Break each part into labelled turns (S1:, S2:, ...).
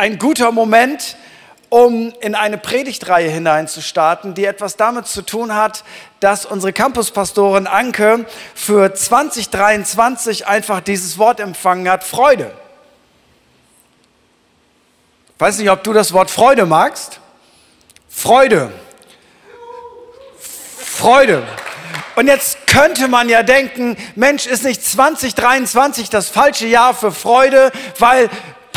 S1: ein guter Moment, um in eine Predigtreihe hineinzustarten, die etwas damit zu tun hat, dass unsere Campuspastorin Anke für 2023 einfach dieses Wort empfangen hat, Freude. Ich weiß nicht, ob du das Wort Freude magst. Freude. Freude. Und jetzt könnte man ja denken, Mensch, ist nicht 2023 das falsche Jahr für Freude, weil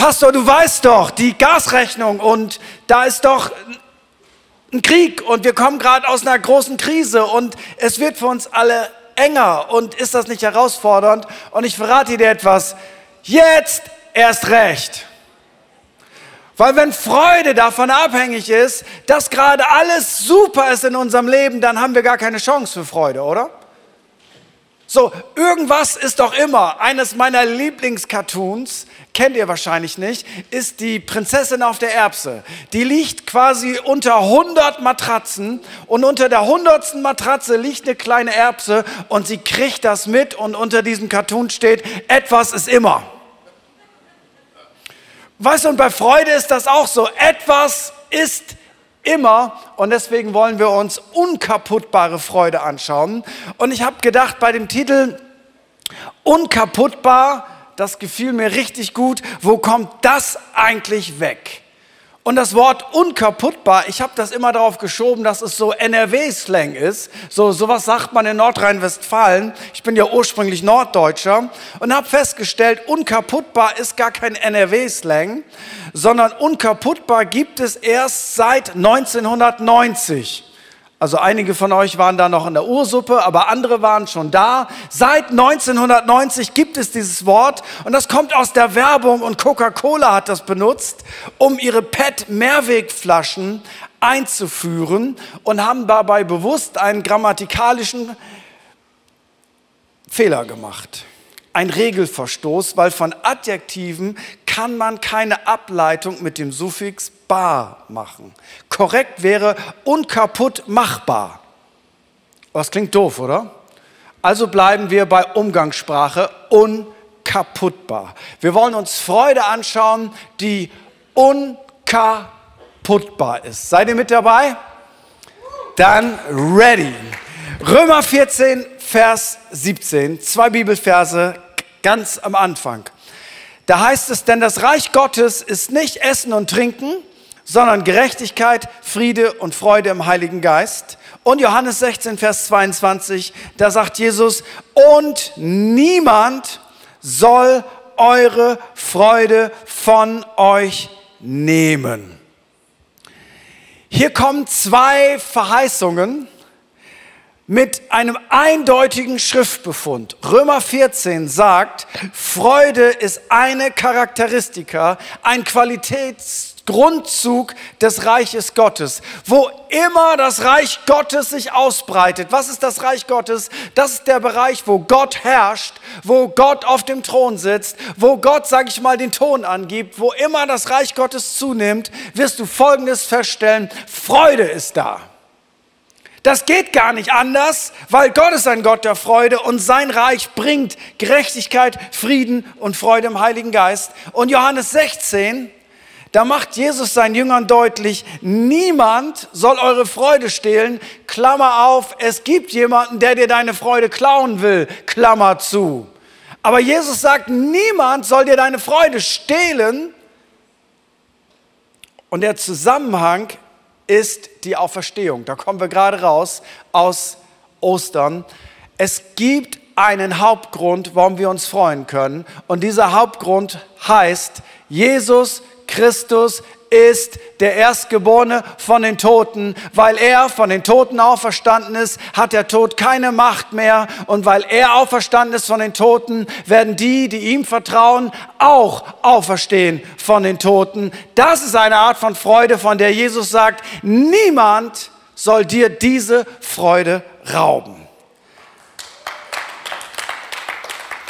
S1: Pastor, du weißt doch, die Gasrechnung und da ist doch ein Krieg und wir kommen gerade aus einer großen Krise und es wird für uns alle enger und ist das nicht herausfordernd? Und ich verrate dir etwas, jetzt erst recht. Weil wenn Freude davon abhängig ist, dass gerade alles super ist in unserem Leben, dann haben wir gar keine Chance für Freude, oder? So, irgendwas ist doch immer. Eines meiner Lieblingscartoons, kennt ihr wahrscheinlich nicht, ist die Prinzessin auf der Erbse. Die liegt quasi unter 100 Matratzen und unter der 100. Matratze liegt eine kleine Erbse und sie kriegt das mit und unter diesem Cartoon steht, etwas ist immer. Weißt du, und bei Freude ist das auch so. Etwas ist immer und deswegen wollen wir uns unkaputtbare Freude anschauen. Und ich habe gedacht, bei dem Titel Unkaputtbar, das gefiel mir richtig gut, wo kommt das eigentlich weg? Und das Wort unkaputtbar, ich habe das immer darauf geschoben, dass es so NRW-Slang ist. So sowas sagt man in Nordrhein-Westfalen. Ich bin ja ursprünglich Norddeutscher und habe festgestellt, unkaputtbar ist gar kein NRW-Slang, sondern unkaputtbar gibt es erst seit 1990. Also einige von euch waren da noch in der Ursuppe, aber andere waren schon da. Seit 1990 gibt es dieses Wort und das kommt aus der Werbung und Coca-Cola hat das benutzt, um ihre PET-Mehrwegflaschen einzuführen und haben dabei bewusst einen grammatikalischen Fehler gemacht. Ein Regelverstoß, weil von Adjektiven kann man keine Ableitung mit dem Suffix bar machen. Korrekt wäre unkaputt machbar. Das klingt doof, oder? Also bleiben wir bei Umgangssprache unkaputtbar. Wir wollen uns Freude anschauen, die unkaputtbar ist. Seid ihr mit dabei? Dann ready. Römer 14, Vers 17, zwei Bibelverse ganz am Anfang. Da heißt es, denn das Reich Gottes ist nicht Essen und Trinken, sondern Gerechtigkeit, Friede und Freude im Heiligen Geist. Und Johannes 16, Vers 22, da sagt Jesus, und niemand soll eure Freude von euch nehmen. Hier kommen zwei Verheißungen mit einem eindeutigen Schriftbefund. Römer 14 sagt, Freude ist eine Charakteristika, ein Qualitätsgrundzug des Reiches Gottes. Wo immer das Reich Gottes sich ausbreitet. Was ist das Reich Gottes? Das ist der Bereich, wo Gott herrscht, wo Gott auf dem Thron sitzt, wo Gott, sage ich mal, den Ton angibt. Wo immer das Reich Gottes zunimmt, wirst du Folgendes feststellen. Freude ist da. Das geht gar nicht anders, weil Gott ist ein Gott der Freude und sein Reich bringt Gerechtigkeit, Frieden und Freude im Heiligen Geist. Und Johannes 16, da macht Jesus seinen Jüngern deutlich, niemand soll eure Freude stehlen. Klammer auf, es gibt jemanden, der dir deine Freude klauen will. Klammer zu. Aber Jesus sagt, niemand soll dir deine Freude stehlen. Und der Zusammenhang ist die Auferstehung. Da kommen wir gerade raus aus Ostern. Es gibt einen Hauptgrund, warum wir uns freuen können. Und dieser Hauptgrund heißt, Jesus Christus ist der Erstgeborene von den Toten. Weil er von den Toten auferstanden ist, hat der Tod keine Macht mehr. Und weil er auferstanden ist von den Toten, werden die, die ihm vertrauen, auch auferstehen von den Toten. Das ist eine Art von Freude, von der Jesus sagt, niemand soll dir diese Freude rauben.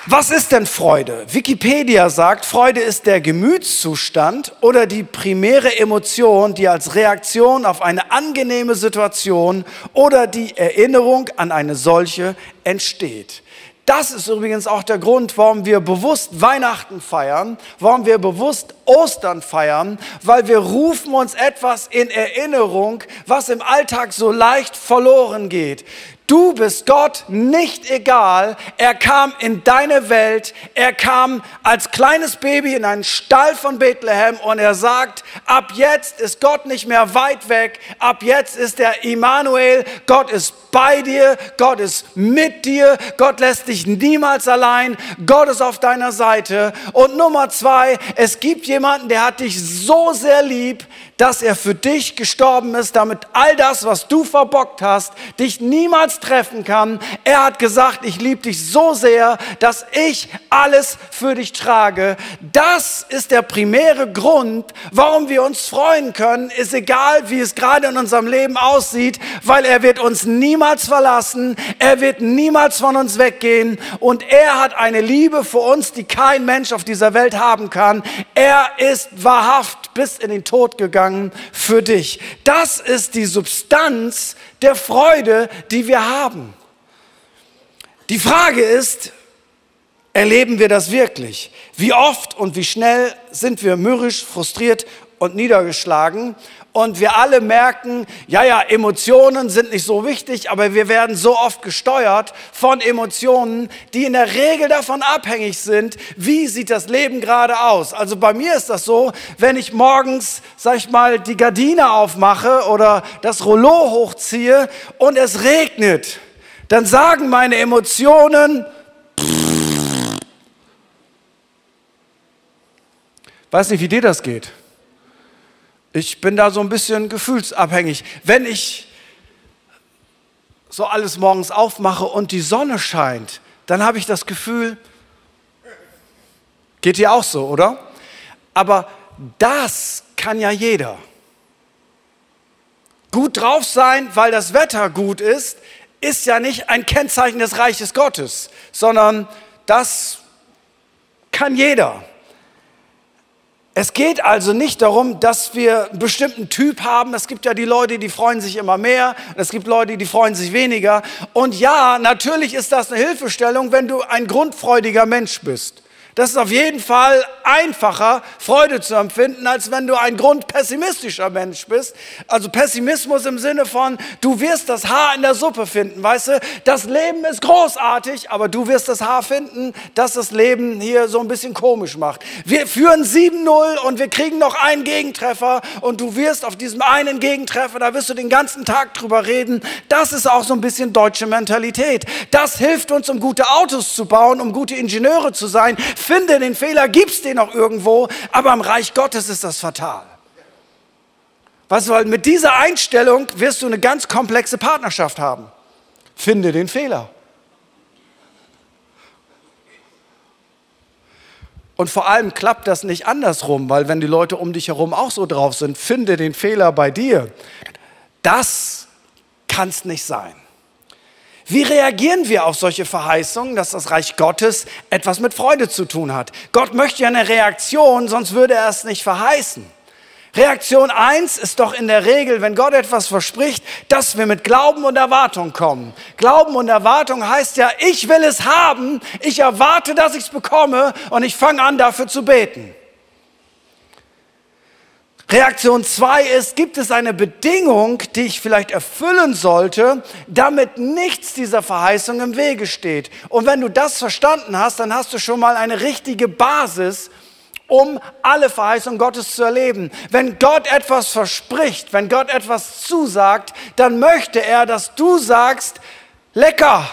S1: Was ist denn Freude? Wikipedia sagt, Freude ist der Gemütszustand oder die primäre Emotion, die als Reaktion auf eine angenehme Situation oder die Erinnerung an eine solche entsteht. Das ist übrigens auch der Grund, warum wir bewusst Weihnachten feiern, warum wir bewusst Ostern feiern, weil wir rufen uns etwas in Erinnerung, was im Alltag so leicht verloren geht. Du bist Gott nicht egal. Er kam in deine Welt. Er kam als kleines Baby in einen Stall von Bethlehem und er sagt, ab jetzt ist Gott nicht mehr weit weg. Ab jetzt ist er Immanuel. Gott ist bei dir. Gott ist mit dir. Gott lässt dich niemals allein. Gott ist auf deiner Seite. Und Nummer zwei, es gibt jemanden, der hat dich so sehr lieb, dass er für dich gestorben ist, damit all das, was du verbockt hast, dich niemals treffen kann. Er hat gesagt, ich liebe dich so sehr, dass ich alles für dich trage. Das ist der primäre Grund, warum wir uns freuen können. Ist egal, wie es gerade in unserem Leben aussieht, weil er wird uns niemals verlassen. Er wird niemals von uns weggehen. Und er hat eine Liebe für uns, die kein Mensch auf dieser Welt haben kann. Er ist wahrhaft bis in den Tod gegangen gegangen für dich. Das ist die Substanz der Freude, die wir haben. Die Frage ist, erleben wir das wirklich? Wie oft und wie schnell sind wir mürrisch, frustriert und niedergeschlagen und wir alle merken, ja, ja, Emotionen sind nicht so wichtig, aber wir werden so oft gesteuert von Emotionen, die in der Regel davon abhängig sind, wie sieht das Leben gerade aus. Also bei mir ist das so, wenn ich morgens, sag ich mal, die Gardine aufmache oder das Rollo hochziehe und es regnet, dann sagen meine Emotionen, weiß nicht, wie dir das geht. Ich bin da so ein bisschen gefühlsabhängig. Wenn ich so alles morgens aufmache und die Sonne scheint, dann habe ich das Gefühl, geht dir auch so, oder? Aber das kann ja jeder. Gut drauf sein, weil das Wetter gut ist, ist ja nicht ein Kennzeichen des Reiches Gottes, sondern das kann jeder. Es geht also nicht darum, dass wir einen bestimmten Typ haben. Es gibt ja die Leute, die freuen sich immer mehr. Es gibt Leute, die freuen sich weniger. Und ja, natürlich ist das eine Hilfestellung, wenn du ein grundfreudiger Mensch bist. Das ist auf jeden Fall einfacher, Freude zu empfinden, als wenn du ein grundpessimistischer Mensch bist. Also Pessimismus im Sinne von, du wirst das Haar in der Suppe finden, weißt du? Das Leben ist großartig, aber du wirst das Haar finden, das das Leben hier so ein bisschen komisch macht. Wir führen 7-0 und wir kriegen noch einen Gegentreffer und du wirst auf diesem einen Gegentreffer, da wirst du den ganzen Tag drüber reden. Das ist auch so ein bisschen deutsche Mentalität. Das hilft uns, um gute Autos zu bauen, um gute Ingenieure zu sein finde den Fehler, gib's den noch irgendwo, aber im Reich Gottes ist das fatal. Was weil mit dieser Einstellung wirst du eine ganz komplexe Partnerschaft haben. Finde den Fehler. Und vor allem klappt das nicht andersrum, weil wenn die Leute um dich herum auch so drauf sind, finde den Fehler bei dir. Das kann es nicht sein. Wie reagieren wir auf solche Verheißungen, dass das Reich Gottes etwas mit Freude zu tun hat? Gott möchte ja eine Reaktion, sonst würde er es nicht verheißen. Reaktion eins ist doch in der Regel, wenn Gott etwas verspricht, dass wir mit Glauben und Erwartung kommen. Glauben und Erwartung heißt ja, ich will es haben, ich erwarte, dass ich es bekomme und ich fange an, dafür zu beten. Reaktion 2 ist, gibt es eine Bedingung, die ich vielleicht erfüllen sollte, damit nichts dieser Verheißung im Wege steht. Und wenn du das verstanden hast, dann hast du schon mal eine richtige Basis, um alle Verheißungen Gottes zu erleben. Wenn Gott etwas verspricht, wenn Gott etwas zusagt, dann möchte er, dass du sagst, lecker,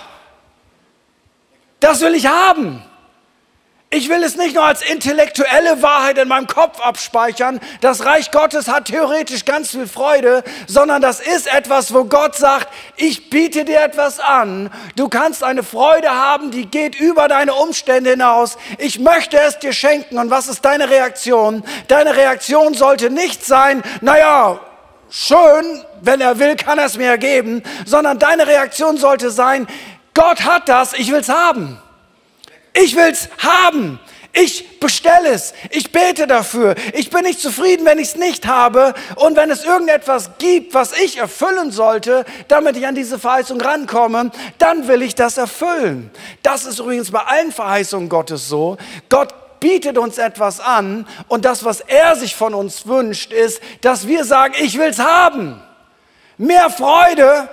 S1: das will ich haben. Ich will es nicht nur als intellektuelle Wahrheit in meinem Kopf abspeichern. Das Reich Gottes hat theoretisch ganz viel Freude, sondern das ist etwas, wo Gott sagt, ich biete dir etwas an. Du kannst eine Freude haben, die geht über deine Umstände hinaus. Ich möchte es dir schenken. Und was ist deine Reaktion? Deine Reaktion sollte nicht sein, naja, schön, wenn er will, kann er es mir geben, sondern deine Reaktion sollte sein, Gott hat das, ich will es haben. Ich will's haben. Ich bestelle es. Ich bete dafür. Ich bin nicht zufrieden, wenn ich es nicht habe. Und wenn es irgendetwas gibt, was ich erfüllen sollte, damit ich an diese Verheißung rankomme, dann will ich das erfüllen. Das ist übrigens bei allen Verheißungen Gottes so. Gott bietet uns etwas an und das, was er sich von uns wünscht, ist, dass wir sagen, ich will es haben. Mehr Freude,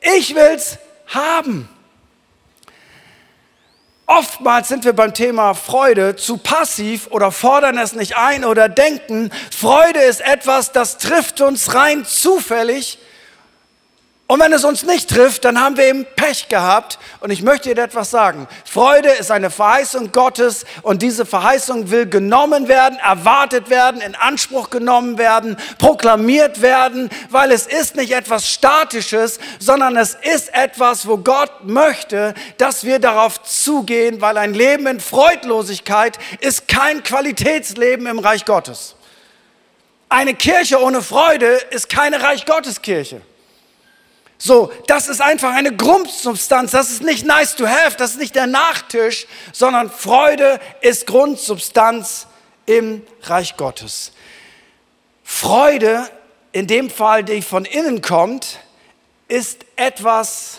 S1: ich will es haben. Oftmals sind wir beim Thema Freude zu passiv oder fordern es nicht ein oder denken, Freude ist etwas, das trifft uns rein zufällig und wenn es uns nicht trifft, dann haben wir eben Pech gehabt. Und ich möchte dir etwas sagen. Freude ist eine Verheißung Gottes und diese Verheißung will genommen werden, erwartet werden, in Anspruch genommen werden, proklamiert werden, weil es ist nicht etwas Statisches, sondern es ist etwas, wo Gott möchte, dass wir darauf zugehen, weil ein Leben in Freudlosigkeit ist kein Qualitätsleben im Reich Gottes. Eine Kirche ohne Freude ist keine Reich Gottes Kirche. So, das ist einfach eine Grundsubstanz. Das ist nicht nice to have, das ist nicht der Nachtisch, sondern Freude ist Grundsubstanz im Reich Gottes. Freude, in dem Fall, die von innen kommt, ist etwas,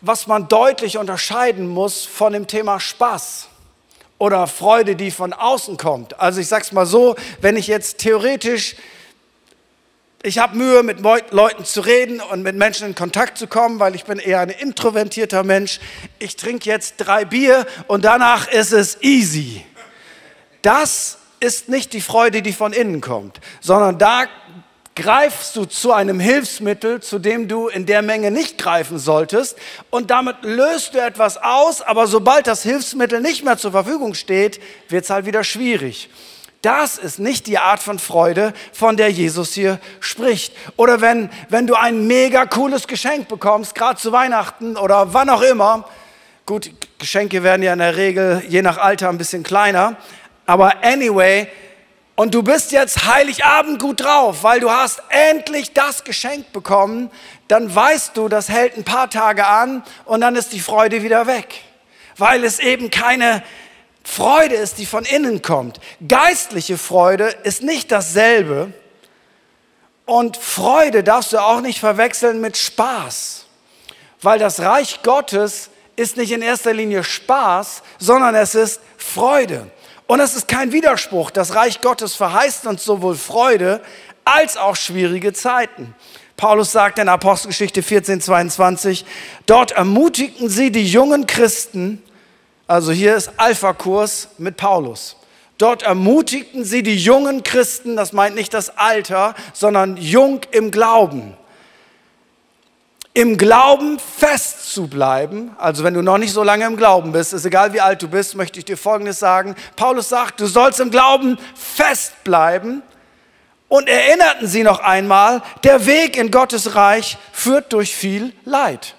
S1: was man deutlich unterscheiden muss von dem Thema Spaß oder Freude, die von außen kommt. Also ich sage es mal so, wenn ich jetzt theoretisch ich habe Mühe, mit Leuten zu reden und mit Menschen in Kontakt zu kommen, weil ich bin eher ein introvertierter Mensch. Ich trinke jetzt drei Bier und danach ist es easy. Das ist nicht die Freude, die von innen kommt, sondern da greifst du zu einem Hilfsmittel, zu dem du in der Menge nicht greifen solltest und damit löst du etwas aus, aber sobald das Hilfsmittel nicht mehr zur Verfügung steht, wird es halt wieder schwierig. Das ist nicht die Art von Freude, von der Jesus hier spricht. Oder wenn, wenn du ein mega cooles Geschenk bekommst, gerade zu Weihnachten oder wann auch immer. Gut, Geschenke werden ja in der Regel je nach Alter ein bisschen kleiner. Aber anyway, und du bist jetzt Heiligabend gut drauf, weil du hast endlich das Geschenk bekommen, dann weißt du, das hält ein paar Tage an und dann ist die Freude wieder weg. Weil es eben keine, Freude ist, die von innen kommt. Geistliche Freude ist nicht dasselbe. Und Freude darfst du auch nicht verwechseln mit Spaß. Weil das Reich Gottes ist nicht in erster Linie Spaß, sondern es ist Freude. Und es ist kein Widerspruch. Das Reich Gottes verheißt uns sowohl Freude als auch schwierige Zeiten. Paulus sagt in Apostelgeschichte 14, 22, dort ermutigten sie die jungen Christen, also hier ist Alpha-Kurs mit Paulus. Dort ermutigten sie die jungen Christen, das meint nicht das Alter, sondern jung im Glauben. Im Glauben fest zu bleiben, also wenn du noch nicht so lange im Glauben bist, ist egal wie alt du bist, möchte ich dir Folgendes sagen. Paulus sagt, du sollst im Glauben fest bleiben und erinnerten sie noch einmal, der Weg in Gottes Reich führt durch viel Leid.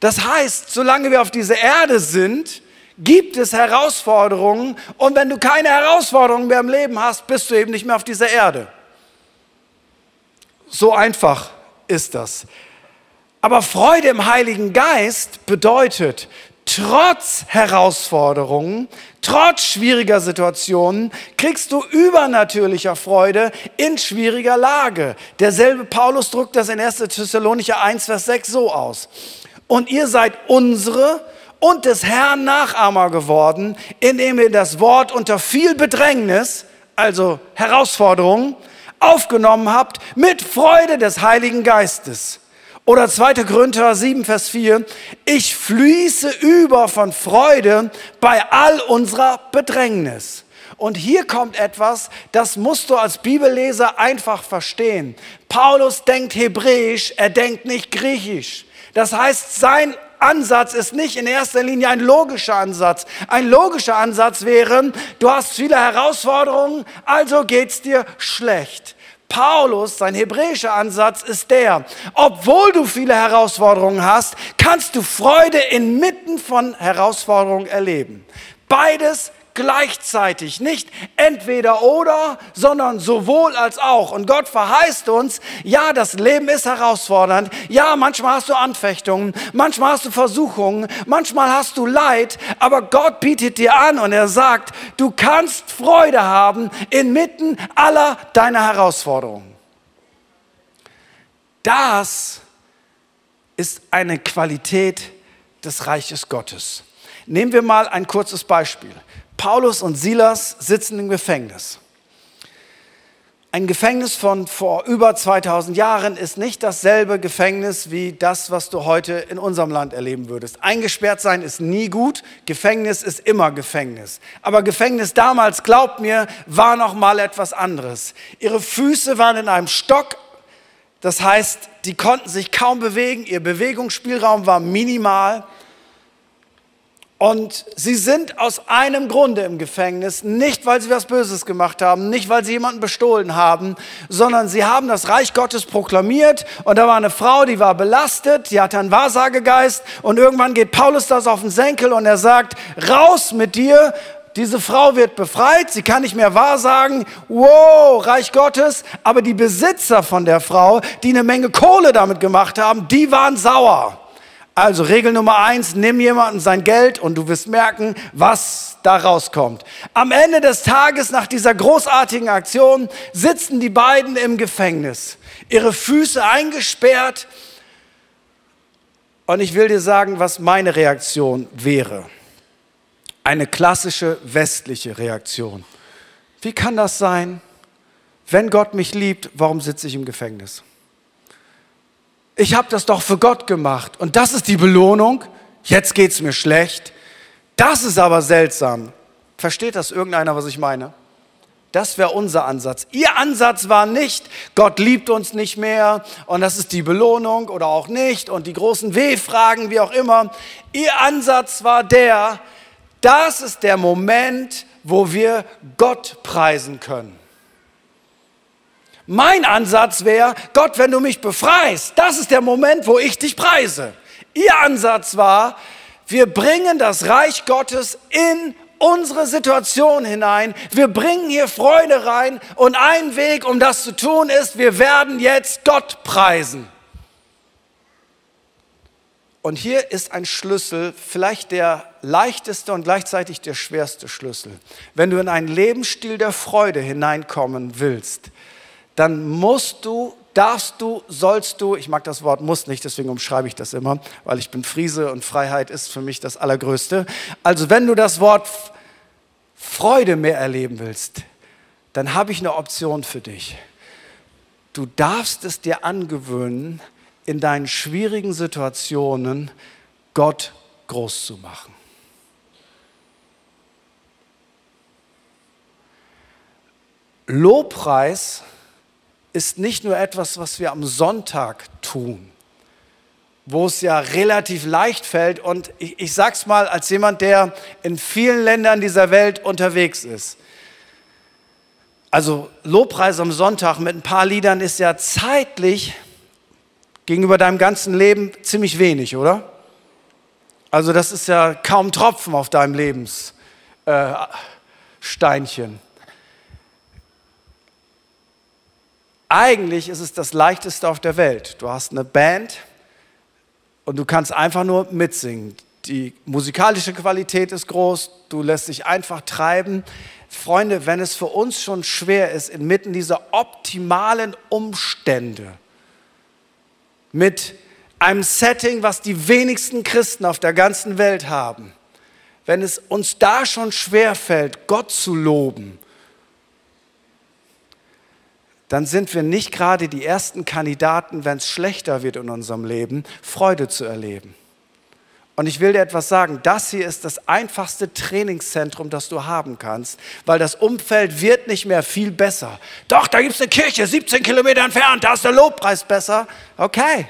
S1: Das heißt, solange wir auf dieser Erde sind, gibt es Herausforderungen und wenn du keine Herausforderungen mehr im Leben hast, bist du eben nicht mehr auf dieser Erde. So einfach ist das. Aber Freude im Heiligen Geist bedeutet, trotz Herausforderungen, trotz schwieriger Situationen, kriegst du übernatürlicher Freude in schwieriger Lage. Derselbe Paulus drückt das in 1. Thessalonicher 1, Vers 6 so aus und ihr seid unsere und des Herrn Nachahmer geworden, indem ihr das Wort unter viel Bedrängnis, also Herausforderungen, aufgenommen habt mit Freude des Heiligen Geistes. Oder 2. Korinther 7, Vers 4, ich fließe über von Freude bei all unserer Bedrängnis. Und hier kommt etwas, das musst du als Bibelleser einfach verstehen. Paulus denkt hebräisch, er denkt nicht griechisch. Das heißt, sein Ansatz ist nicht in erster Linie ein logischer Ansatz. Ein logischer Ansatz wäre, du hast viele Herausforderungen, also geht's dir schlecht. Paulus, sein hebräischer Ansatz ist der, obwohl du viele Herausforderungen hast, kannst du Freude inmitten von Herausforderungen erleben. Beides gleichzeitig, nicht entweder oder, sondern sowohl als auch. Und Gott verheißt uns, ja, das Leben ist herausfordernd, ja, manchmal hast du Anfechtungen, manchmal hast du Versuchungen, manchmal hast du Leid, aber Gott bietet dir an und er sagt, du kannst Freude haben inmitten aller deiner Herausforderungen. Das ist eine Qualität des Reiches Gottes. Nehmen wir mal ein kurzes Beispiel. Paulus und Silas sitzen im Gefängnis. Ein Gefängnis von vor über 2000 Jahren ist nicht dasselbe Gefängnis wie das, was du heute in unserem Land erleben würdest. Eingesperrt sein ist nie gut, Gefängnis ist immer Gefängnis. Aber Gefängnis damals, glaubt mir, war noch mal etwas anderes. Ihre Füße waren in einem Stock, das heißt, die konnten sich kaum bewegen, ihr Bewegungsspielraum war minimal. Und sie sind aus einem Grunde im Gefängnis, nicht weil sie was Böses gemacht haben, nicht weil sie jemanden bestohlen haben, sondern sie haben das Reich Gottes proklamiert. Und da war eine Frau, die war belastet, die hatte einen Wahrsagegeist. Und irgendwann geht Paulus das auf den Senkel und er sagt, raus mit dir, diese Frau wird befreit, sie kann nicht mehr wahrsagen, wow, Reich Gottes, aber die Besitzer von der Frau, die eine Menge Kohle damit gemacht haben, die waren sauer. Also Regel Nummer eins, nimm jemanden sein Geld und du wirst merken, was da rauskommt. Am Ende des Tages nach dieser großartigen Aktion sitzen die beiden im Gefängnis, ihre Füße eingesperrt. Und ich will dir sagen, was meine Reaktion wäre. Eine klassische westliche Reaktion. Wie kann das sein? Wenn Gott mich liebt, warum sitze ich im Gefängnis? Ich habe das doch für Gott gemacht und das ist die Belohnung, jetzt geht es mir schlecht. Das ist aber seltsam. Versteht das irgendeiner, was ich meine? Das wäre unser Ansatz. Ihr Ansatz war nicht, Gott liebt uns nicht mehr und das ist die Belohnung oder auch nicht und die großen W-Fragen, wie auch immer. Ihr Ansatz war der, das ist der Moment, wo wir Gott preisen können. Mein Ansatz wäre, Gott, wenn du mich befreist, das ist der Moment, wo ich dich preise. Ihr Ansatz war, wir bringen das Reich Gottes in unsere Situation hinein. Wir bringen hier Freude rein und ein Weg, um das zu tun, ist, wir werden jetzt Gott preisen. Und hier ist ein Schlüssel, vielleicht der leichteste und gleichzeitig der schwerste Schlüssel. Wenn du in einen Lebensstil der Freude hineinkommen willst, dann musst du, darfst du, sollst du, ich mag das Wort muss nicht, deswegen umschreibe ich das immer, weil ich bin Friese und Freiheit ist für mich das Allergrößte. Also wenn du das Wort Freude mehr erleben willst, dann habe ich eine Option für dich. Du darfst es dir angewöhnen, in deinen schwierigen Situationen Gott groß zu machen. Lobpreis ist nicht nur etwas, was wir am Sonntag tun, wo es ja relativ leicht fällt. Und ich, ich sage es mal als jemand, der in vielen Ländern dieser Welt unterwegs ist. Also Lobpreis am Sonntag mit ein paar Liedern ist ja zeitlich gegenüber deinem ganzen Leben ziemlich wenig, oder? Also das ist ja kaum Tropfen auf deinem Lebenssteinchen. Äh, Eigentlich ist es das leichteste auf der Welt. Du hast eine Band und du kannst einfach nur mitsingen. Die musikalische Qualität ist groß, du lässt dich einfach treiben. Freunde, wenn es für uns schon schwer ist, inmitten dieser optimalen Umstände, mit einem Setting, was die wenigsten Christen auf der ganzen Welt haben, wenn es uns da schon schwer fällt, Gott zu loben, dann sind wir nicht gerade die ersten Kandidaten, wenn es schlechter wird in unserem Leben, Freude zu erleben. Und ich will dir etwas sagen, das hier ist das einfachste Trainingszentrum, das du haben kannst, weil das Umfeld wird nicht mehr viel besser. Doch, da gibt es eine Kirche, 17 Kilometer entfernt, da ist der Lobpreis besser. Okay,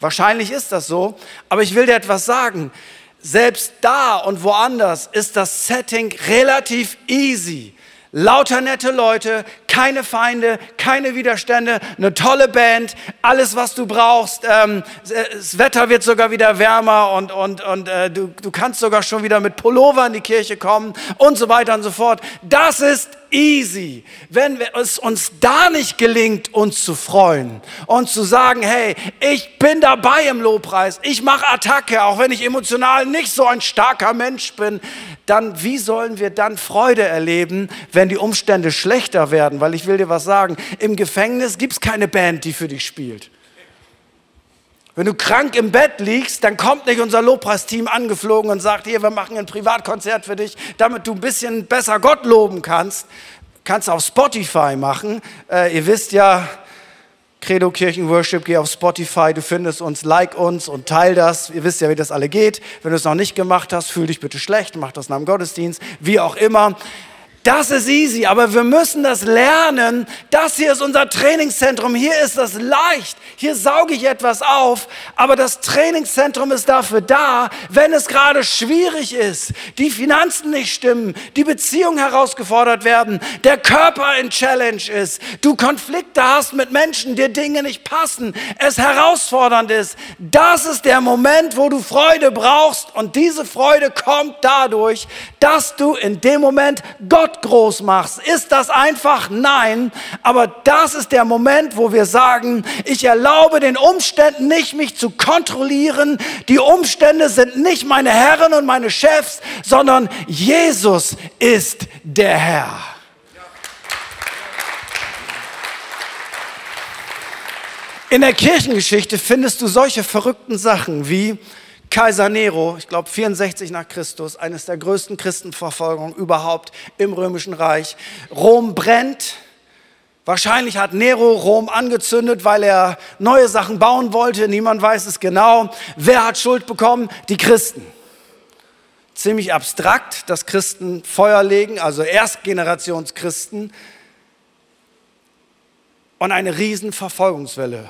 S1: wahrscheinlich ist das so, aber ich will dir etwas sagen. Selbst da und woanders ist das Setting relativ easy. Lauter nette Leute, keine Feinde, keine Widerstände, eine tolle Band, alles, was du brauchst. Ähm, das Wetter wird sogar wieder wärmer und, und, und äh, du, du kannst sogar schon wieder mit Pullover in die Kirche kommen und so weiter und so fort. Das ist easy. Wenn es uns da nicht gelingt, uns zu freuen und zu sagen, hey, ich bin dabei im Lobpreis, ich mache Attacke, auch wenn ich emotional nicht so ein starker Mensch bin, dann wie sollen wir dann Freude erleben, wenn die Umstände schlechter werden? Weil ich will dir was sagen, im Gefängnis gibt es keine Band, die für dich spielt. Wenn du krank im Bett liegst, dann kommt nicht unser Lobpreisteam angeflogen und sagt, hier, wir machen ein Privatkonzert für dich, damit du ein bisschen besser Gott loben kannst. Kannst du auf Spotify machen. Äh, ihr wisst ja, Credo Kirchen Worship, geh auf Spotify, du findest uns, like uns und teil das. Ihr wisst ja, wie das alle geht. Wenn du es noch nicht gemacht hast, fühl dich bitte schlecht, mach das nach dem Gottesdienst, wie auch immer. Das ist easy, aber wir müssen das lernen. Das hier ist unser Trainingszentrum. Hier ist das leicht. Hier sauge ich etwas auf. Aber das Trainingszentrum ist dafür da, wenn es gerade schwierig ist, die Finanzen nicht stimmen, die Beziehungen herausgefordert werden, der Körper in Challenge ist, du Konflikte hast mit Menschen, dir Dinge nicht passen, es herausfordernd ist. Das ist der Moment, wo du Freude brauchst. Und diese Freude kommt dadurch, dass du in dem Moment Gott groß machst. Ist das einfach? Nein. Aber das ist der Moment, wo wir sagen, ich erlaube den Umständen nicht, mich zu kontrollieren. Die Umstände sind nicht meine Herren und meine Chefs, sondern Jesus ist der Herr. In der Kirchengeschichte findest du solche verrückten Sachen wie Kaiser Nero, ich glaube 64 nach Christus, eines der größten Christenverfolgungen überhaupt im Römischen Reich. Rom brennt. Wahrscheinlich hat Nero Rom angezündet, weil er neue Sachen bauen wollte. Niemand weiß es genau. Wer hat Schuld bekommen? Die Christen. Ziemlich abstrakt, dass Christen Feuer legen, also Erstgenerationschristen. Und eine Riesenverfolgungswelle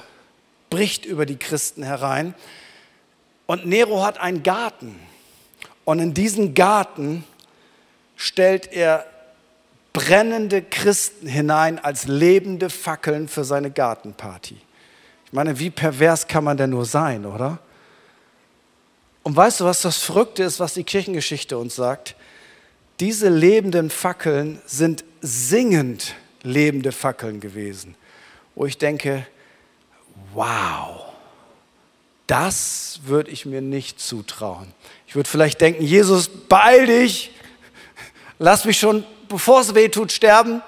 S1: bricht über die Christen herein. Und Nero hat einen Garten. Und in diesen Garten stellt er brennende Christen hinein als lebende Fackeln für seine Gartenparty. Ich meine, wie pervers kann man denn nur sein, oder? Und weißt du, was das Verrückte ist, was die Kirchengeschichte uns sagt? Diese lebenden Fackeln sind singend lebende Fackeln gewesen, wo ich denke, wow, das würde ich mir nicht zutrauen. Ich würde vielleicht denken, Jesus, beeil dich, lass mich schon, bevor es weh tut, sterben.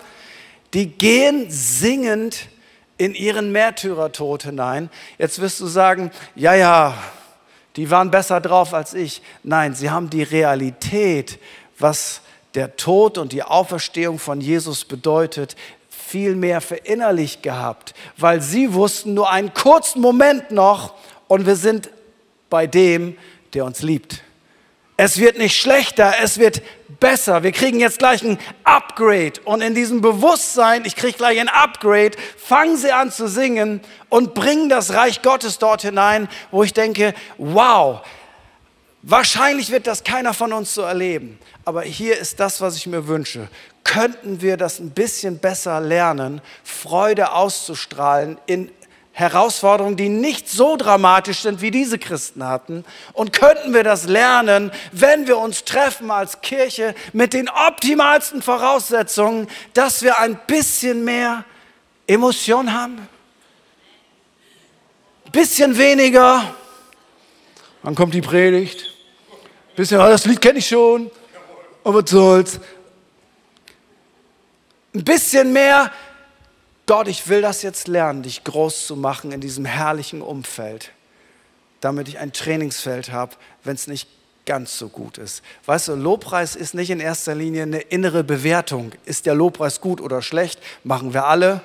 S1: Die gehen singend in ihren Märtyrertod hinein. Jetzt wirst du sagen, ja, ja, die waren besser drauf als ich. Nein, sie haben die Realität, was der Tod und die Auferstehung von Jesus bedeutet, viel mehr verinnerlicht gehabt, weil sie wussten nur einen kurzen Moment noch und wir sind bei dem, der uns liebt. Es wird nicht schlechter, es wird besser. Wir kriegen jetzt gleich ein Upgrade. Und in diesem Bewusstsein, ich kriege gleich ein Upgrade, fangen sie an zu singen und bringen das Reich Gottes dort hinein, wo ich denke, wow, wahrscheinlich wird das keiner von uns so erleben. Aber hier ist das, was ich mir wünsche. Könnten wir das ein bisschen besser lernen, Freude auszustrahlen in Herausforderungen, die nicht so dramatisch sind, wie diese Christen hatten. Und könnten wir das lernen, wenn wir uns treffen als Kirche mit den optimalsten Voraussetzungen, dass wir ein bisschen mehr Emotion haben? Ein bisschen weniger. Dann kommt die Predigt. Ein bisschen, oh, das Lied kenne ich schon. Aber was soll's. Ein bisschen mehr Gott, ich will das jetzt lernen, dich groß zu machen in diesem herrlichen Umfeld, damit ich ein Trainingsfeld habe, wenn es nicht ganz so gut ist. Weißt du, Lobpreis ist nicht in erster Linie eine innere Bewertung. Ist der Lobpreis gut oder schlecht? Machen wir alle.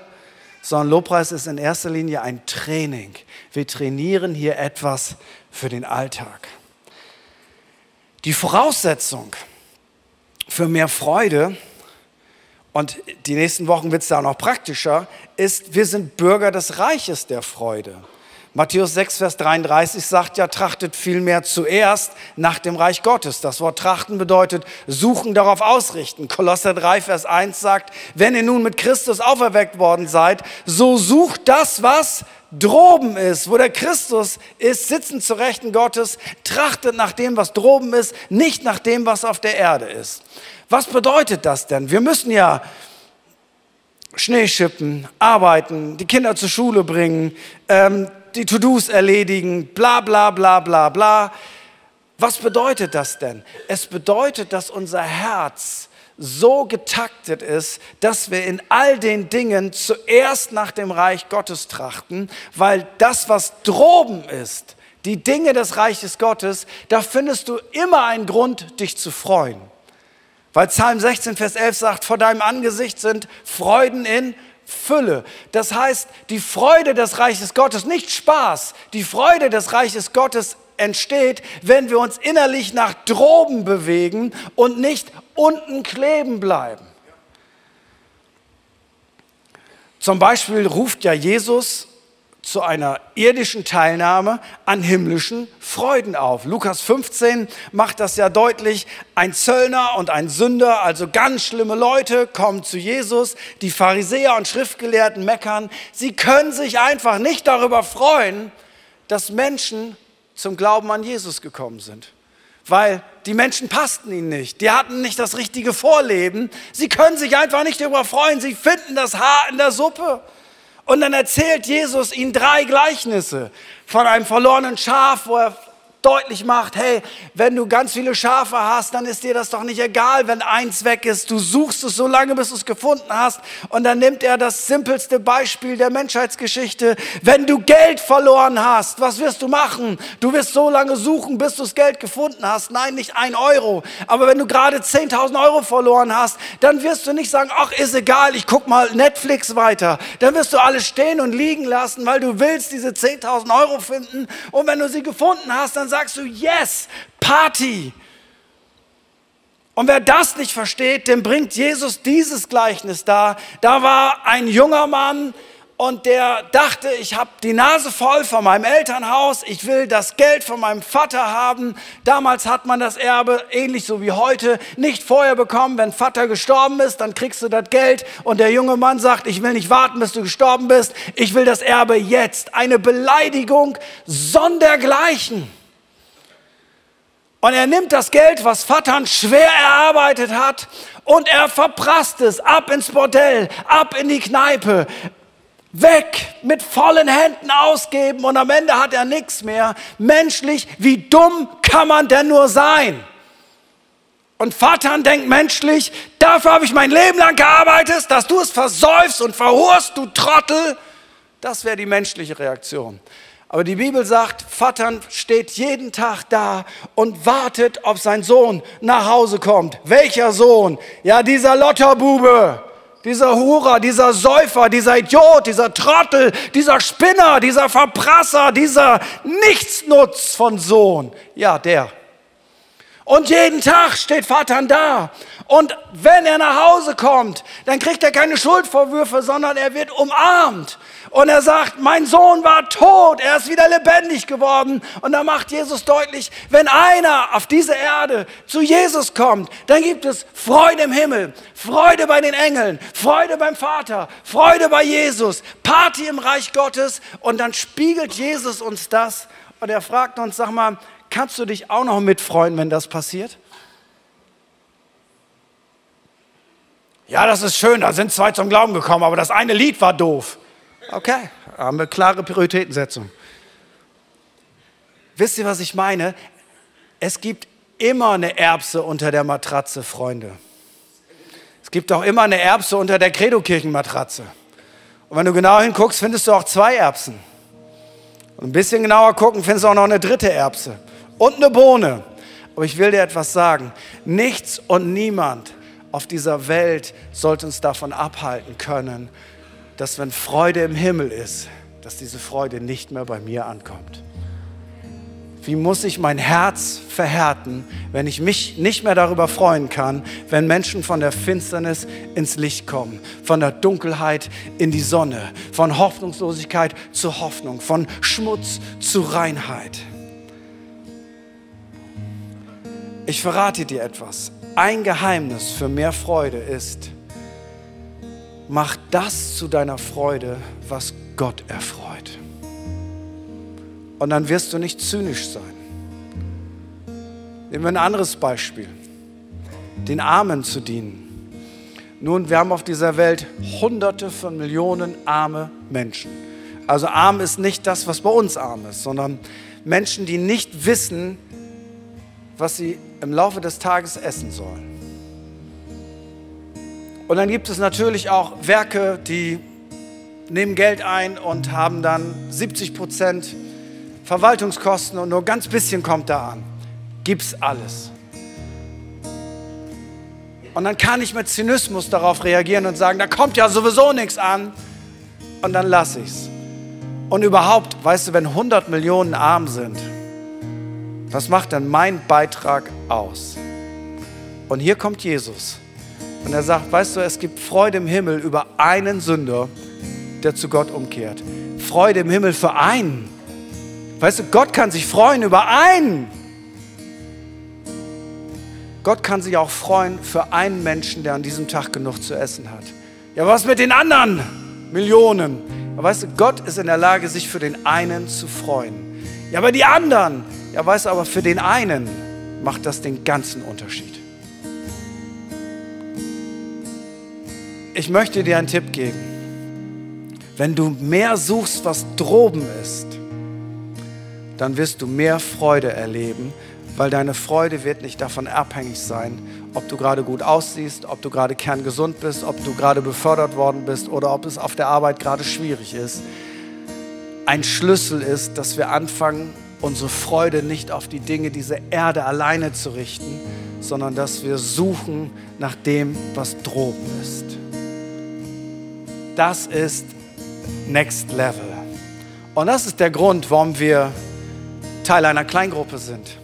S1: Sondern Lobpreis ist in erster Linie ein Training. Wir trainieren hier etwas für den Alltag. Die Voraussetzung für mehr Freude und die nächsten Wochen wird es da noch praktischer, ist, wir sind Bürger des Reiches der Freude. Matthäus 6, Vers 33 sagt ja, trachtet vielmehr zuerst nach dem Reich Gottes. Das Wort trachten bedeutet suchen, darauf ausrichten. Kolosser 3, Vers 1 sagt, wenn ihr nun mit Christus auferweckt worden seid, so sucht das, was droben ist, wo der Christus ist, sitzen zu Rechten Gottes, trachtet nach dem, was droben ist, nicht nach dem, was auf der Erde ist. Was bedeutet das denn? Wir müssen ja Schnee schippen, arbeiten, die Kinder zur Schule bringen, ähm, die To-Dos erledigen, bla bla bla bla bla. Was bedeutet das denn? Es bedeutet, dass unser Herz so getaktet ist, dass wir in all den Dingen zuerst nach dem Reich Gottes trachten, weil das, was droben ist, die Dinge des Reiches Gottes, da findest du immer einen Grund, dich zu freuen. Weil Psalm 16, Vers 11 sagt, vor deinem Angesicht sind Freuden in Fülle. Das heißt, die Freude des Reiches Gottes, nicht Spaß, die Freude des Reiches Gottes entsteht, wenn wir uns innerlich nach droben bewegen und nicht unten kleben bleiben. Zum Beispiel ruft ja Jesus zu einer irdischen Teilnahme an himmlischen Freuden auf. Lukas 15 macht das ja deutlich. Ein Zöllner und ein Sünder, also ganz schlimme Leute, kommen zu Jesus. Die Pharisäer und Schriftgelehrten meckern. Sie können sich einfach nicht darüber freuen, dass Menschen zum Glauben an Jesus gekommen sind. Weil die Menschen passten ihnen nicht. Die hatten nicht das richtige Vorleben. Sie können sich einfach nicht darüber freuen. Sie finden das Haar in der Suppe. Und dann erzählt Jesus ihnen drei Gleichnisse von einem verlorenen Schaf, wo er deutlich macht, hey, wenn du ganz viele Schafe hast, dann ist dir das doch nicht egal, wenn eins weg ist. Du suchst es so lange, bis du es gefunden hast. Und dann nimmt er das simpelste Beispiel der Menschheitsgeschichte. Wenn du Geld verloren hast, was wirst du machen? Du wirst so lange suchen, bis du das Geld gefunden hast. Nein, nicht ein Euro. Aber wenn du gerade 10.000 Euro verloren hast, dann wirst du nicht sagen, ach, ist egal, ich guck mal Netflix weiter. Dann wirst du alles stehen und liegen lassen, weil du willst diese 10.000 Euro finden. Und wenn du sie gefunden hast, dann sagst du, yes, Party. Und wer das nicht versteht, dem bringt Jesus dieses Gleichnis da. Da war ein junger Mann, und der dachte, ich habe die Nase voll von meinem Elternhaus, ich will das Geld von meinem Vater haben. Damals hat man das Erbe, ähnlich so wie heute, nicht vorher bekommen. Wenn Vater gestorben ist, dann kriegst du das Geld. Und der junge Mann sagt, ich will nicht warten, bis du gestorben bist, ich will das Erbe jetzt. Eine Beleidigung sondergleichen. Und er nimmt das Geld, was Vattern schwer erarbeitet hat, und er verprasst es ab ins Bordell, ab in die Kneipe, weg, mit vollen Händen ausgeben und am Ende hat er nichts mehr. Menschlich, wie dumm kann man denn nur sein? Und Vattern denkt menschlich, dafür habe ich mein Leben lang gearbeitet, dass du es versäufst und verhurst, du Trottel. Das wäre die menschliche Reaktion. Aber die Bibel sagt, Vater steht jeden Tag da und wartet, ob sein Sohn nach Hause kommt. Welcher Sohn? Ja, dieser Lotterbube, dieser Hurer, dieser Säufer, dieser Idiot, dieser Trottel, dieser Spinner, dieser Verprasser, dieser Nichtsnutz von Sohn. Ja, der. Und jeden Tag steht Vater da. Und wenn er nach Hause kommt, dann kriegt er keine Schuldvorwürfe, sondern er wird umarmt. Und er sagt, mein Sohn war tot, er ist wieder lebendig geworden. Und da macht Jesus deutlich, wenn einer auf diese Erde zu Jesus kommt, dann gibt es Freude im Himmel, Freude bei den Engeln, Freude beim Vater, Freude bei Jesus, Party im Reich Gottes. Und dann spiegelt Jesus uns das. Und er fragt uns, sag mal, kannst du dich auch noch mitfreuen, wenn das passiert? Ja, das ist schön, da sind zwei zum Glauben gekommen, aber das eine Lied war doof. Okay, haben wir klare Prioritätensetzung. Wisst ihr, was ich meine? Es gibt immer eine Erbse unter der Matratze, Freunde. Es gibt auch immer eine Erbse unter der Credo-Kirchenmatratze. Und wenn du genau hinguckst, findest du auch zwei Erbsen. Und ein bisschen genauer gucken, findest du auch noch eine dritte Erbse. Und eine Bohne. Aber ich will dir etwas sagen. Nichts und niemand auf dieser Welt sollte uns davon abhalten können, dass wenn Freude im Himmel ist, dass diese Freude nicht mehr bei mir ankommt. wie muss ich mein Herz verhärten, wenn ich mich nicht mehr darüber freuen kann, wenn Menschen von der Finsternis ins Licht kommen, von der Dunkelheit in die Sonne, von Hoffnungslosigkeit zu Hoffnung, von Schmutz zu Reinheit. Ich verrate dir etwas. Ein Geheimnis für mehr Freude ist, mach das zu deiner Freude, was Gott erfreut. Und dann wirst du nicht zynisch sein. Nehmen wir ein anderes Beispiel. Den Armen zu dienen. Nun, wir haben auf dieser Welt hunderte von Millionen arme Menschen. Also arm ist nicht das, was bei uns arm ist, sondern Menschen, die nicht wissen, was sie im Laufe des Tages essen sollen. Und dann gibt es natürlich auch Werke, die nehmen Geld ein und haben dann 70 Prozent Verwaltungskosten und nur ganz bisschen kommt da an. Gibt's alles. Und dann kann ich mit Zynismus darauf reagieren und sagen, da kommt ja sowieso nichts an. Und dann lasse ich's. Und überhaupt, weißt du, wenn 100 Millionen arm sind, was macht dann mein Beitrag aus? Und hier kommt Jesus. Und er sagt, weißt du, es gibt Freude im Himmel über einen Sünder, der zu Gott umkehrt. Freude im Himmel für einen. Weißt du, Gott kann sich freuen über einen. Gott kann sich auch freuen für einen Menschen, der an diesem Tag genug zu essen hat. Ja, was mit den anderen Millionen? Aber weißt du, Gott ist in der Lage, sich für den einen zu freuen. Ja, aber die anderen. Ja, weißt du, aber für den einen macht das den ganzen Unterschied. Ich möchte dir einen Tipp geben. Wenn du mehr suchst, was droben ist, dann wirst du mehr Freude erleben, weil deine Freude wird nicht davon abhängig sein, ob du gerade gut aussiehst, ob du gerade kerngesund bist, ob du gerade befördert worden bist oder ob es auf der Arbeit gerade schwierig ist. Ein Schlüssel ist, dass wir anfangen, unsere Freude nicht auf die Dinge dieser Erde alleine zu richten, sondern dass wir suchen nach dem, was droben ist. Das ist Next Level. Und das ist der Grund, warum wir Teil einer Kleingruppe sind.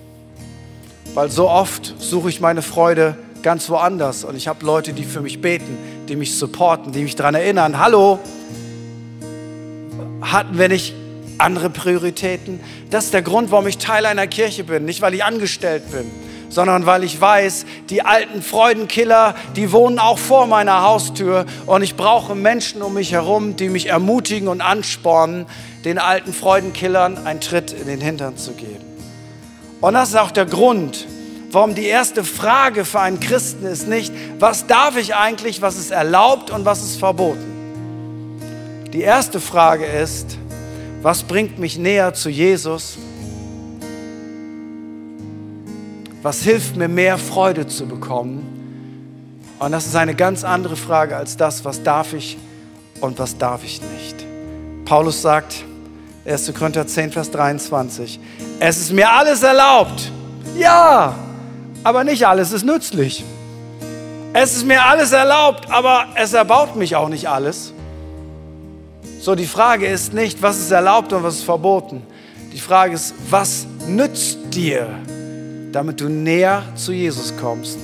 S1: Weil so oft suche ich meine Freude ganz woanders und ich habe Leute, die für mich beten, die mich supporten, die mich daran erinnern, hallo, hatten wir nicht andere Prioritäten? Das ist der Grund, warum ich Teil einer Kirche bin, nicht weil ich angestellt bin, sondern weil ich weiß, die alten Freudenkiller, die wohnen auch vor meiner Haustür und ich brauche Menschen um mich herum, die mich ermutigen und anspornen, den alten Freudenkillern einen Tritt in den Hintern zu geben. Und das ist auch der Grund, warum die erste Frage für einen Christen ist nicht, was darf ich eigentlich, was ist erlaubt und was ist verboten. Die erste Frage ist, was bringt mich näher zu Jesus? Was hilft mir mehr Freude zu bekommen? Und das ist eine ganz andere Frage als das, was darf ich und was darf ich nicht. Paulus sagt, 1. Korinther 10, Vers 23, es ist mir alles erlaubt. Ja, aber nicht alles ist nützlich. Es ist mir alles erlaubt, aber es erbaut mich auch nicht alles. So, die Frage ist nicht, was ist erlaubt und was ist verboten. Die Frage ist, was nützt dir, damit du näher zu Jesus kommst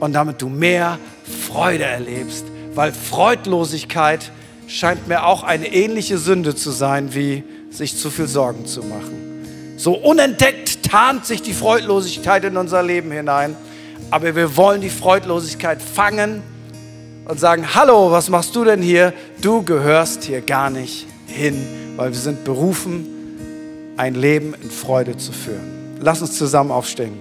S1: und damit du mehr Freude erlebst. Weil Freudlosigkeit scheint mir auch eine ähnliche Sünde zu sein, wie sich zu viel Sorgen zu machen. So unentdeckt tarnt sich die Freudlosigkeit in unser Leben hinein, aber wir wollen die Freudlosigkeit fangen und sagen, hallo, was machst du denn hier? Du gehörst hier gar nicht hin, weil wir sind berufen, ein Leben in Freude zu führen. Lass uns zusammen aufstehen.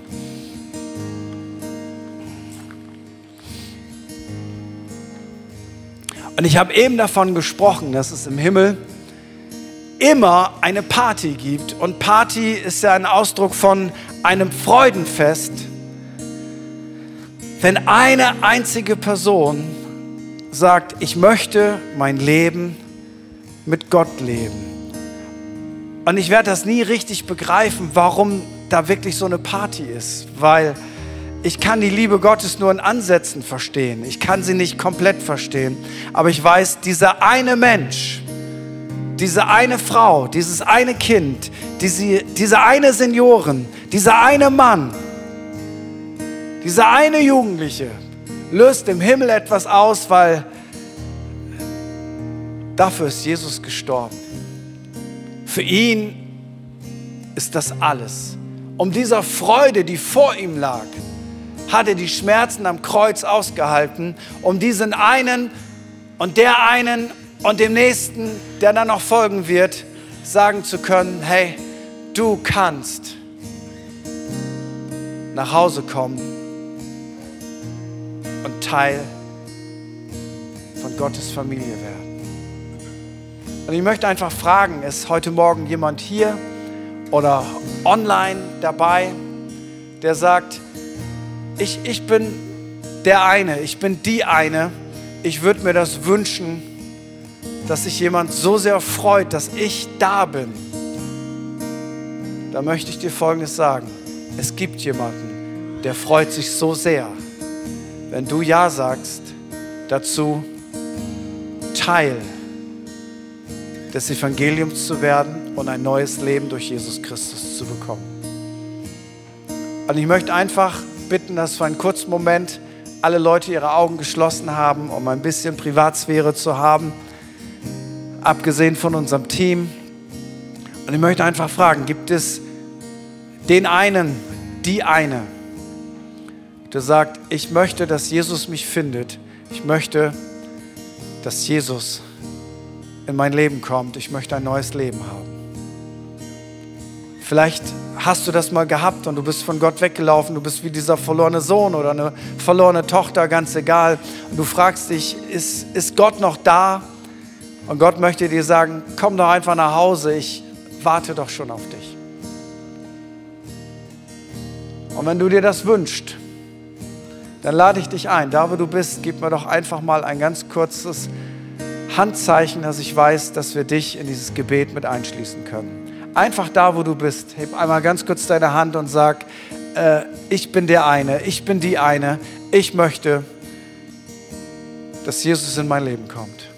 S1: Und ich habe eben davon gesprochen, dass es im Himmel immer eine Party gibt. Und Party ist ja ein Ausdruck von einem Freudenfest. Wenn eine einzige Person sagt, ich möchte mein Leben mit Gott leben. Und ich werde das nie richtig begreifen, warum da wirklich so eine Party ist, weil ich kann die Liebe Gottes nur in Ansätzen verstehen. Ich kann sie nicht komplett verstehen. Aber ich weiß, dieser eine Mensch, diese eine Frau, dieses eine Kind, diese, diese eine Seniorin, dieser eine Mann, dieser eine Jugendliche löst im Himmel etwas aus, weil dafür ist Jesus gestorben. Für ihn ist das alles. Um dieser Freude, die vor ihm lag, hat er die Schmerzen am Kreuz ausgehalten, um diesen einen und der einen und dem nächsten, der dann noch folgen wird, sagen zu können, hey, du kannst nach Hause kommen Teil von Gottes Familie werden. Und ich möchte einfach fragen, ist heute Morgen jemand hier oder online dabei, der sagt, ich, ich bin der eine, ich bin die eine, ich würde mir das wünschen, dass sich jemand so sehr freut, dass ich da bin. Da möchte ich dir Folgendes sagen. Es gibt jemanden, der freut sich so sehr, wenn du Ja sagst dazu, Teil des Evangeliums zu werden und ein neues Leben durch Jesus Christus zu bekommen. Und ich möchte einfach bitten, dass für einen kurzen Moment alle Leute ihre Augen geschlossen haben, um ein bisschen Privatsphäre zu haben, abgesehen von unserem Team. Und ich möchte einfach fragen, gibt es den einen, die eine, der sagt, ich möchte, dass Jesus mich findet. Ich möchte, dass Jesus in mein Leben kommt. Ich möchte ein neues Leben haben. Vielleicht hast du das mal gehabt und du bist von Gott weggelaufen, du bist wie dieser verlorene Sohn oder eine verlorene Tochter, ganz egal. Und du fragst dich, ist, ist Gott noch da? Und Gott möchte dir sagen, komm doch einfach nach Hause, ich warte doch schon auf dich. Und wenn du dir das wünschst, dann lade ich dich ein. Da, wo du bist, gib mir doch einfach mal ein ganz kurzes Handzeichen, dass ich weiß, dass wir dich in dieses Gebet mit einschließen können einfach da, wo du bist, heb einmal ganz kurz deine Hand und sag, äh, ich bin der eine, ich bin die eine, ich möchte, dass Jesus in mein Leben kommt.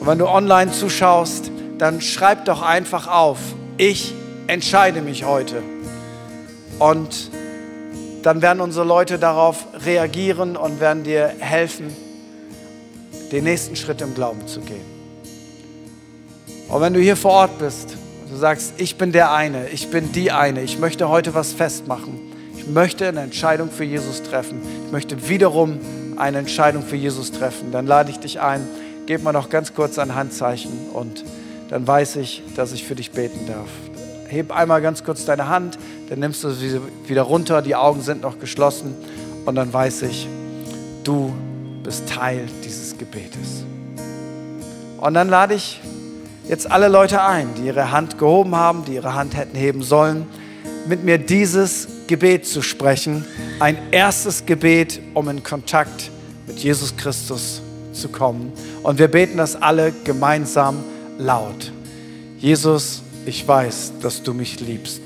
S1: Und wenn du online zuschaust, dann schreib doch einfach auf, ich entscheide mich heute. Und dann werden unsere Leute darauf reagieren und werden dir helfen, den nächsten Schritt im Glauben zu gehen. Und wenn du hier vor Ort bist Du sagst, ich bin der eine, ich bin die eine, ich möchte heute was festmachen. Ich möchte eine Entscheidung für Jesus treffen. Ich möchte wiederum eine Entscheidung für Jesus treffen. Dann lade ich dich ein, gib mir noch ganz kurz ein Handzeichen und dann weiß ich, dass ich für dich beten darf. Heb einmal ganz kurz deine Hand, dann nimmst du sie wieder runter, die Augen sind noch geschlossen und dann weiß ich, du bist Teil dieses Gebetes. Und dann lade ich jetzt alle Leute ein, die ihre Hand gehoben haben, die ihre Hand hätten heben sollen, mit mir dieses Gebet zu sprechen. Ein erstes Gebet, um in Kontakt mit Jesus Christus zu kommen. Und wir beten das alle gemeinsam laut. Jesus, ich weiß, dass du mich liebst.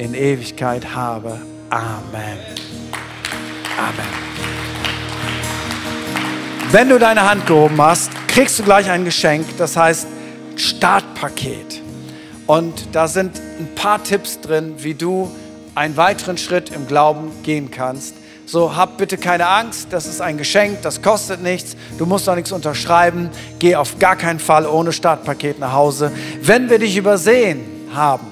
S1: in Ewigkeit habe. Amen. Amen. Wenn du deine Hand gehoben hast, kriegst du gleich ein Geschenk, das heißt Startpaket. Und da sind ein paar Tipps drin, wie du einen weiteren Schritt im Glauben gehen kannst. So, hab bitte keine Angst, das ist ein Geschenk, das kostet nichts, du musst auch nichts unterschreiben, geh auf gar keinen Fall ohne Startpaket nach Hause. Wenn wir dich übersehen haben,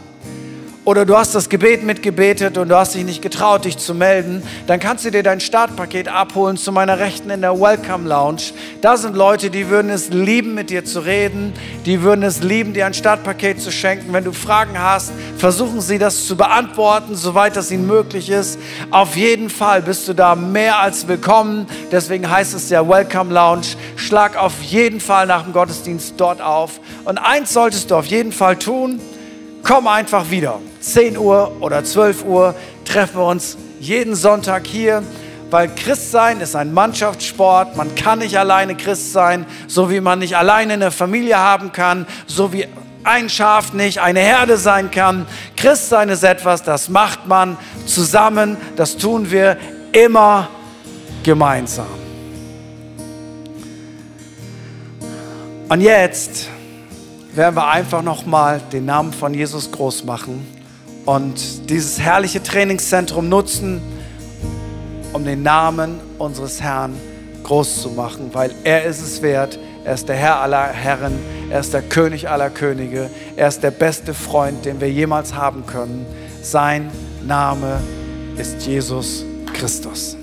S1: oder du hast das Gebet mitgebetet und du hast dich nicht getraut, dich zu melden, dann kannst du dir dein Startpaket abholen zu meiner Rechten in der Welcome Lounge. Da sind Leute, die würden es lieben, mit dir zu reden, die würden es lieben, dir ein Startpaket zu schenken. Wenn du Fragen hast, versuchen sie das zu beantworten, soweit das ihnen möglich ist. Auf jeden Fall bist du da mehr als willkommen. Deswegen heißt es ja Welcome Lounge. Schlag auf jeden Fall nach dem Gottesdienst dort auf. Und eins solltest du auf jeden Fall tun, komm einfach wieder 10 Uhr oder 12 Uhr treffen wir uns jeden Sonntag hier, weil Christsein ist ein Mannschaftssport. Man kann nicht alleine Christ sein, so wie man nicht alleine eine Familie haben kann, so wie ein Schaf nicht eine Herde sein kann. Christsein ist etwas, das macht man zusammen, das tun wir immer gemeinsam. Und jetzt werden wir einfach nochmal den Namen von Jesus groß machen und dieses herrliche Trainingszentrum nutzen, um den Namen unseres Herrn groß zu machen, weil er ist es wert. Er ist der Herr aller Herren, er ist der König aller Könige, er ist der beste Freund, den wir jemals haben können. Sein Name ist Jesus Christus.